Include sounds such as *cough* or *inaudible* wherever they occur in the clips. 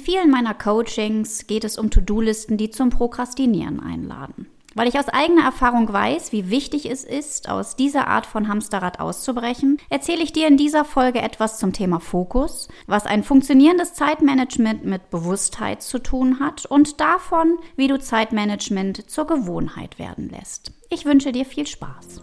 vielen meiner Coachings geht es um To-Do-Listen, die zum Prokrastinieren einladen. Weil ich aus eigener Erfahrung weiß, wie wichtig es ist, aus dieser Art von Hamsterrad auszubrechen, erzähle ich dir in dieser Folge etwas zum Thema Fokus, was ein funktionierendes Zeitmanagement mit Bewusstheit zu tun hat und davon, wie du Zeitmanagement zur Gewohnheit werden lässt. Ich wünsche dir viel Spaß.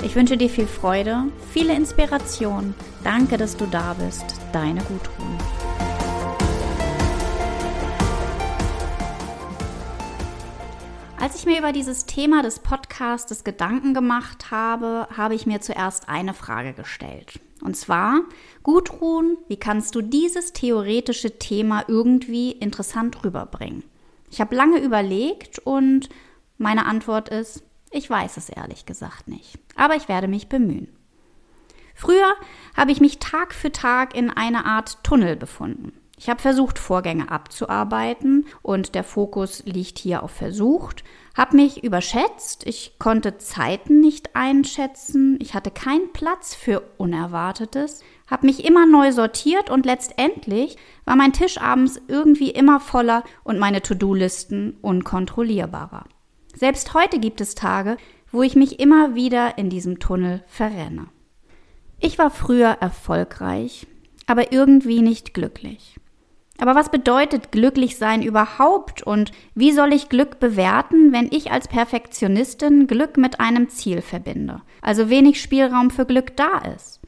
Ich wünsche dir viel Freude, viele Inspiration. Danke, dass du da bist. Deine Gudrun. Als ich mir über dieses Thema des Podcasts Gedanken gemacht habe, habe ich mir zuerst eine Frage gestellt. Und zwar, Gudrun, wie kannst du dieses theoretische Thema irgendwie interessant rüberbringen? Ich habe lange überlegt und meine Antwort ist, ich weiß es ehrlich gesagt nicht, aber ich werde mich bemühen. Früher habe ich mich Tag für Tag in einer Art Tunnel befunden. Ich habe versucht, Vorgänge abzuarbeiten und der Fokus liegt hier auf versucht, habe mich überschätzt, ich konnte Zeiten nicht einschätzen, ich hatte keinen Platz für Unerwartetes, habe mich immer neu sortiert und letztendlich war mein Tisch abends irgendwie immer voller und meine To-Do-Listen unkontrollierbarer. Selbst heute gibt es Tage, wo ich mich immer wieder in diesem Tunnel verrenne. Ich war früher erfolgreich, aber irgendwie nicht glücklich. Aber was bedeutet glücklich sein überhaupt und wie soll ich Glück bewerten, wenn ich als Perfektionistin Glück mit einem Ziel verbinde, also wenig Spielraum für Glück da ist?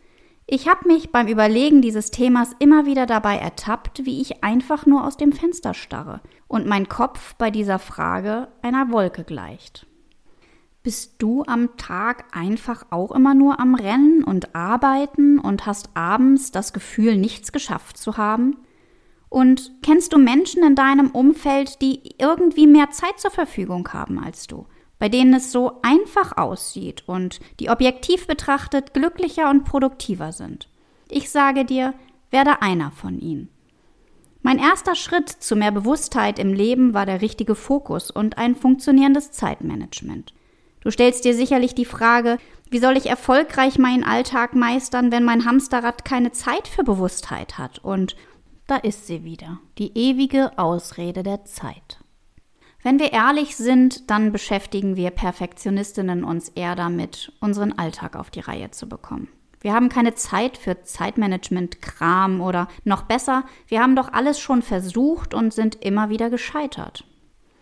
Ich habe mich beim Überlegen dieses Themas immer wieder dabei ertappt, wie ich einfach nur aus dem Fenster starre und mein Kopf bei dieser Frage einer Wolke gleicht. Bist du am Tag einfach auch immer nur am Rennen und Arbeiten und hast abends das Gefühl, nichts geschafft zu haben? Und kennst du Menschen in deinem Umfeld, die irgendwie mehr Zeit zur Verfügung haben als du? Bei denen es so einfach aussieht und die objektiv betrachtet glücklicher und produktiver sind. Ich sage dir, werde einer von ihnen. Mein erster Schritt zu mehr Bewusstheit im Leben war der richtige Fokus und ein funktionierendes Zeitmanagement. Du stellst dir sicherlich die Frage, wie soll ich erfolgreich meinen Alltag meistern, wenn mein Hamsterrad keine Zeit für Bewusstheit hat? Und da ist sie wieder, die ewige Ausrede der Zeit. Wenn wir ehrlich sind, dann beschäftigen wir Perfektionistinnen uns eher damit, unseren Alltag auf die Reihe zu bekommen. Wir haben keine Zeit für Zeitmanagement-Kram oder noch besser, wir haben doch alles schon versucht und sind immer wieder gescheitert.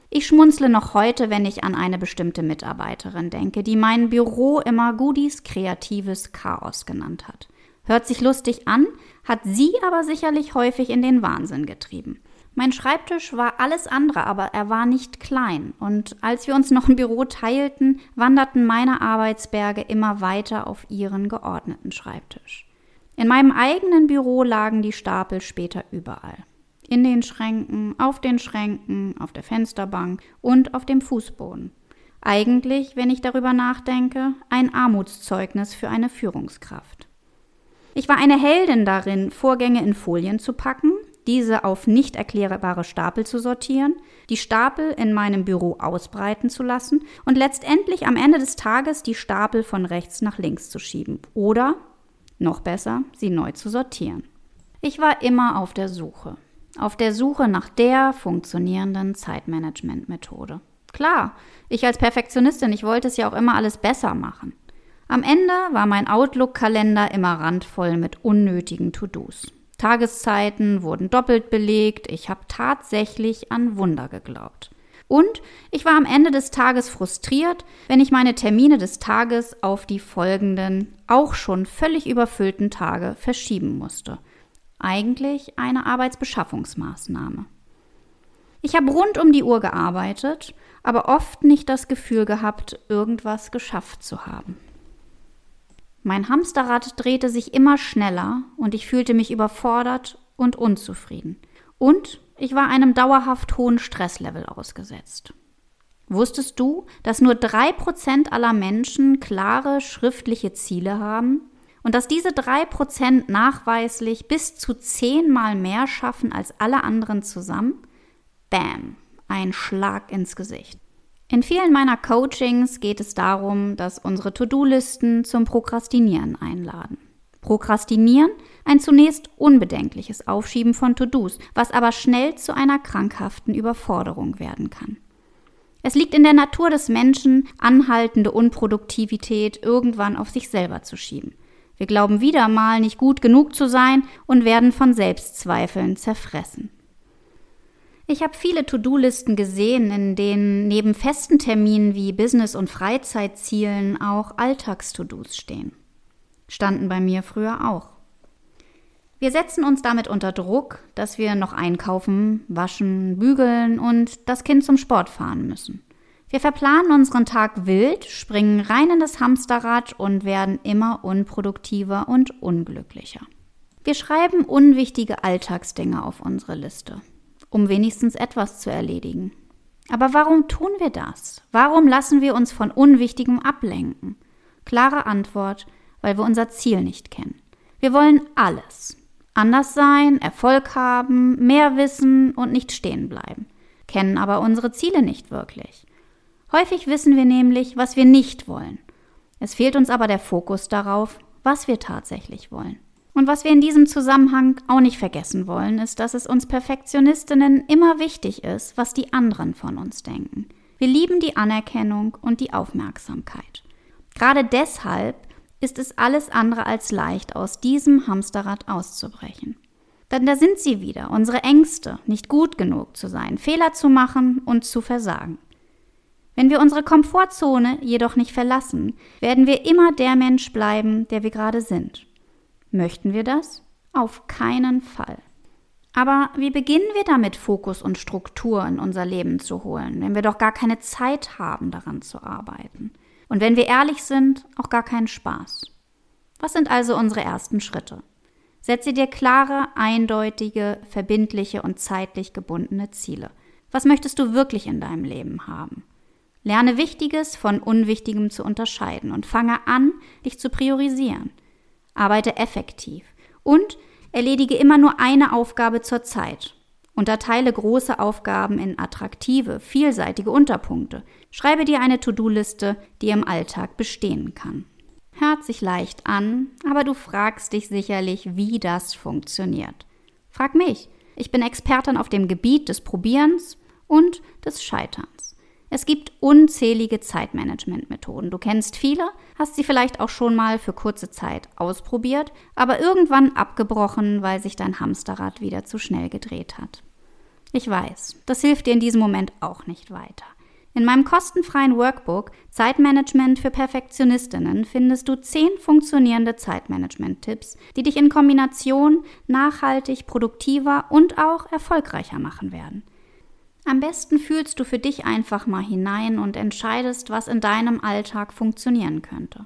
Ich schmunzle noch heute, wenn ich an eine bestimmte Mitarbeiterin denke, die mein Büro immer Goodies kreatives Chaos genannt hat. Hört sich lustig an, hat sie aber sicherlich häufig in den Wahnsinn getrieben. Mein Schreibtisch war alles andere, aber er war nicht klein. Und als wir uns noch ein Büro teilten, wanderten meine Arbeitsberge immer weiter auf ihren geordneten Schreibtisch. In meinem eigenen Büro lagen die Stapel später überall. In den Schränken, auf den Schränken, auf der Fensterbank und auf dem Fußboden. Eigentlich, wenn ich darüber nachdenke, ein Armutszeugnis für eine Führungskraft. Ich war eine Heldin darin, Vorgänge in Folien zu packen, diese auf nicht erklärbare Stapel zu sortieren, die Stapel in meinem Büro ausbreiten zu lassen und letztendlich am Ende des Tages die Stapel von rechts nach links zu schieben oder, noch besser, sie neu zu sortieren. Ich war immer auf der Suche. Auf der Suche nach der funktionierenden Zeitmanagement-Methode. Klar, ich als Perfektionistin, ich wollte es ja auch immer alles besser machen. Am Ende war mein Outlook-Kalender immer randvoll mit unnötigen To-Dos. Tageszeiten wurden doppelt belegt, ich habe tatsächlich an Wunder geglaubt. Und ich war am Ende des Tages frustriert, wenn ich meine Termine des Tages auf die folgenden, auch schon völlig überfüllten Tage verschieben musste. Eigentlich eine Arbeitsbeschaffungsmaßnahme. Ich habe rund um die Uhr gearbeitet, aber oft nicht das Gefühl gehabt, irgendwas geschafft zu haben. Mein Hamsterrad drehte sich immer schneller und ich fühlte mich überfordert und unzufrieden. Und ich war einem dauerhaft hohen Stresslevel ausgesetzt. Wusstest du, dass nur drei Prozent aller Menschen klare schriftliche Ziele haben und dass diese drei Prozent nachweislich bis zu zehnmal mehr schaffen als alle anderen zusammen? Bam, ein Schlag ins Gesicht. In vielen meiner Coachings geht es darum, dass unsere To-Do-Listen zum Prokrastinieren einladen. Prokrastinieren, ein zunächst unbedenkliches Aufschieben von To-Dos, was aber schnell zu einer krankhaften Überforderung werden kann. Es liegt in der Natur des Menschen, anhaltende Unproduktivität irgendwann auf sich selber zu schieben. Wir glauben wieder mal nicht gut genug zu sein und werden von Selbstzweifeln zerfressen. Ich habe viele To-Do-Listen gesehen, in denen neben festen Terminen wie Business- und Freizeitzielen auch Alltags-To-Dos stehen. Standen bei mir früher auch. Wir setzen uns damit unter Druck, dass wir noch einkaufen, waschen, bügeln und das Kind zum Sport fahren müssen. Wir verplanen unseren Tag wild, springen rein in das Hamsterrad und werden immer unproduktiver und unglücklicher. Wir schreiben unwichtige Alltagsdinge auf unsere Liste um wenigstens etwas zu erledigen. Aber warum tun wir das? Warum lassen wir uns von Unwichtigem ablenken? Klare Antwort, weil wir unser Ziel nicht kennen. Wir wollen alles. Anders sein, Erfolg haben, mehr wissen und nicht stehen bleiben. Kennen aber unsere Ziele nicht wirklich. Häufig wissen wir nämlich, was wir nicht wollen. Es fehlt uns aber der Fokus darauf, was wir tatsächlich wollen. Und was wir in diesem Zusammenhang auch nicht vergessen wollen, ist, dass es uns Perfektionistinnen immer wichtig ist, was die anderen von uns denken. Wir lieben die Anerkennung und die Aufmerksamkeit. Gerade deshalb ist es alles andere als leicht, aus diesem Hamsterrad auszubrechen. Denn da sind sie wieder, unsere Ängste, nicht gut genug zu sein, Fehler zu machen und zu versagen. Wenn wir unsere Komfortzone jedoch nicht verlassen, werden wir immer der Mensch bleiben, der wir gerade sind. Möchten wir das? Auf keinen Fall. Aber wie beginnen wir damit, Fokus und Struktur in unser Leben zu holen, wenn wir doch gar keine Zeit haben, daran zu arbeiten? Und wenn wir ehrlich sind, auch gar keinen Spaß. Was sind also unsere ersten Schritte? Setze dir klare, eindeutige, verbindliche und zeitlich gebundene Ziele. Was möchtest du wirklich in deinem Leben haben? Lerne Wichtiges von Unwichtigem zu unterscheiden und fange an, dich zu priorisieren arbeite effektiv und erledige immer nur eine Aufgabe zur Zeit. Unterteile große Aufgaben in attraktive, vielseitige Unterpunkte. Schreibe dir eine To-Do-Liste, die im Alltag bestehen kann. Hört sich leicht an, aber du fragst dich sicherlich, wie das funktioniert. Frag mich. Ich bin Expertin auf dem Gebiet des Probierens und des Scheiterns. Es gibt unzählige Zeitmanagement-Methoden. Du kennst viele, hast sie vielleicht auch schon mal für kurze Zeit ausprobiert, aber irgendwann abgebrochen, weil sich dein Hamsterrad wieder zu schnell gedreht hat. Ich weiß, das hilft dir in diesem Moment auch nicht weiter. In meinem kostenfreien Workbook Zeitmanagement für Perfektionistinnen findest du zehn funktionierende Zeitmanagement-Tipps, die dich in Kombination nachhaltig produktiver und auch erfolgreicher machen werden. Am besten fühlst du für dich einfach mal hinein und entscheidest, was in deinem Alltag funktionieren könnte.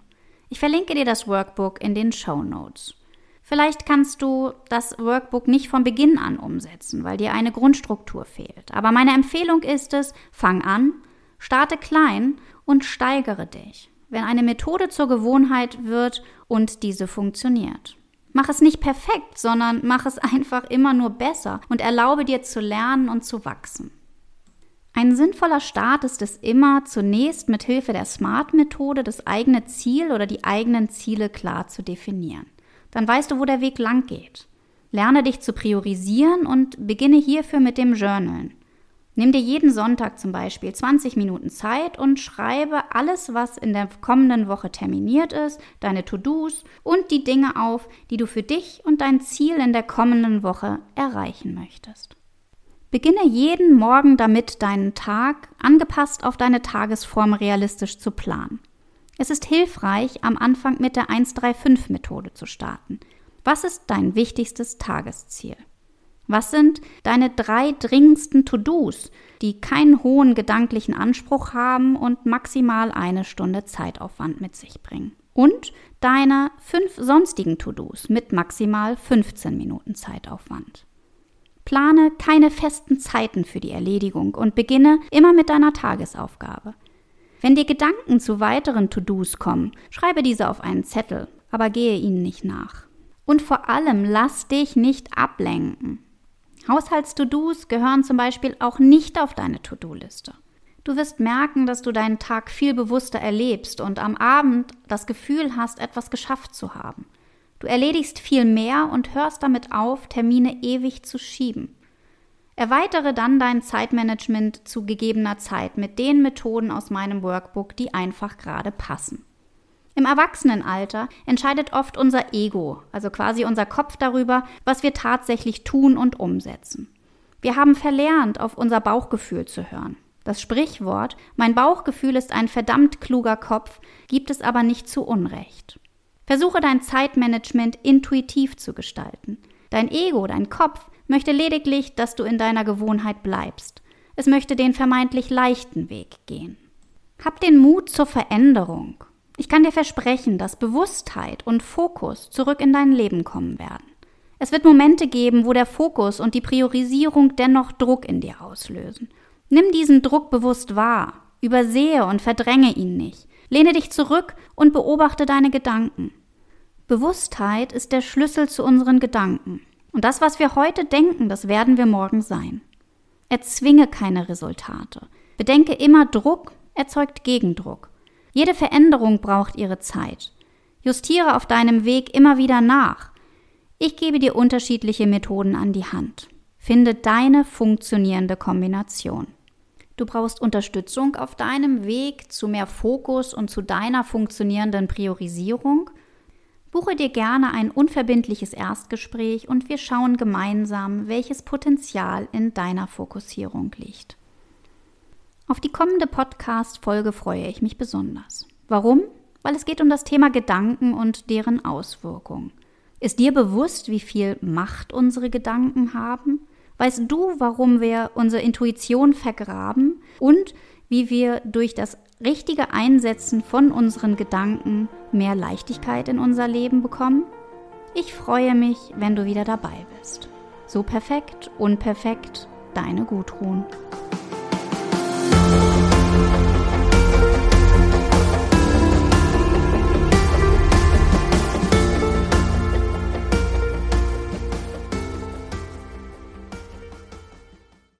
Ich verlinke dir das Workbook in den Show Notes. Vielleicht kannst du das Workbook nicht von Beginn an umsetzen, weil dir eine Grundstruktur fehlt. Aber meine Empfehlung ist es, fang an, starte klein und steigere dich, wenn eine Methode zur Gewohnheit wird und diese funktioniert. Mach es nicht perfekt, sondern mach es *laughs* einfach immer nur besser und erlaube dir zu lernen und zu wachsen. Ein sinnvoller Start ist es immer, zunächst mit Hilfe der SMART-Methode das eigene Ziel oder die eigenen Ziele klar zu definieren. Dann weißt du, wo der Weg lang geht. Lerne dich zu priorisieren und beginne hierfür mit dem Journalen. Nimm dir jeden Sonntag zum Beispiel 20 Minuten Zeit und schreibe alles, was in der kommenden Woche terminiert ist, deine To-Dos und die Dinge auf, die du für dich und dein Ziel in der kommenden Woche erreichen möchtest. Beginne jeden Morgen damit, deinen Tag angepasst auf deine Tagesform realistisch zu planen. Es ist hilfreich, am Anfang mit der 135-Methode zu starten. Was ist dein wichtigstes Tagesziel? Was sind deine drei dringendsten To-Dos, die keinen hohen gedanklichen Anspruch haben und maximal eine Stunde Zeitaufwand mit sich bringen? Und deine fünf sonstigen To-Dos mit maximal 15 Minuten Zeitaufwand. Plane keine festen Zeiten für die Erledigung und beginne immer mit deiner Tagesaufgabe. Wenn dir Gedanken zu weiteren To-Dos kommen, schreibe diese auf einen Zettel, aber gehe ihnen nicht nach. Und vor allem lass dich nicht ablenken. Haushalts-To-Dos gehören zum Beispiel auch nicht auf deine To-Do-Liste. Du wirst merken, dass du deinen Tag viel bewusster erlebst und am Abend das Gefühl hast, etwas geschafft zu haben. Du erledigst viel mehr und hörst damit auf, Termine ewig zu schieben. Erweitere dann dein Zeitmanagement zu gegebener Zeit mit den Methoden aus meinem Workbook, die einfach gerade passen. Im Erwachsenenalter entscheidet oft unser Ego, also quasi unser Kopf darüber, was wir tatsächlich tun und umsetzen. Wir haben verlernt, auf unser Bauchgefühl zu hören. Das Sprichwort Mein Bauchgefühl ist ein verdammt kluger Kopf gibt es aber nicht zu Unrecht. Versuche dein Zeitmanagement intuitiv zu gestalten. Dein Ego, dein Kopf möchte lediglich, dass du in deiner Gewohnheit bleibst. Es möchte den vermeintlich leichten Weg gehen. Hab den Mut zur Veränderung ich kann dir versprechen, dass Bewusstheit und Fokus zurück in dein Leben kommen werden. Es wird Momente geben, wo der Fokus und die Priorisierung dennoch Druck in dir auslösen. Nimm diesen Druck bewusst wahr, übersehe und verdränge ihn nicht. Lehne dich zurück und beobachte deine Gedanken. Bewusstheit ist der Schlüssel zu unseren Gedanken. Und das, was wir heute denken, das werden wir morgen sein. Erzwinge keine Resultate. Bedenke immer, Druck erzeugt Gegendruck. Jede Veränderung braucht ihre Zeit. Justiere auf deinem Weg immer wieder nach. Ich gebe dir unterschiedliche Methoden an die Hand. Finde deine funktionierende Kombination. Du brauchst Unterstützung auf deinem Weg zu mehr Fokus und zu deiner funktionierenden Priorisierung. Buche dir gerne ein unverbindliches Erstgespräch und wir schauen gemeinsam, welches Potenzial in deiner Fokussierung liegt. Auf die kommende Podcast-Folge freue ich mich besonders. Warum? Weil es geht um das Thema Gedanken und deren Auswirkungen. Ist dir bewusst, wie viel Macht unsere Gedanken haben? Weißt du, warum wir unsere Intuition vergraben und wie wir durch das richtige Einsetzen von unseren Gedanken mehr Leichtigkeit in unser Leben bekommen? Ich freue mich, wenn du wieder dabei bist. So perfekt, unperfekt, deine Gudrun.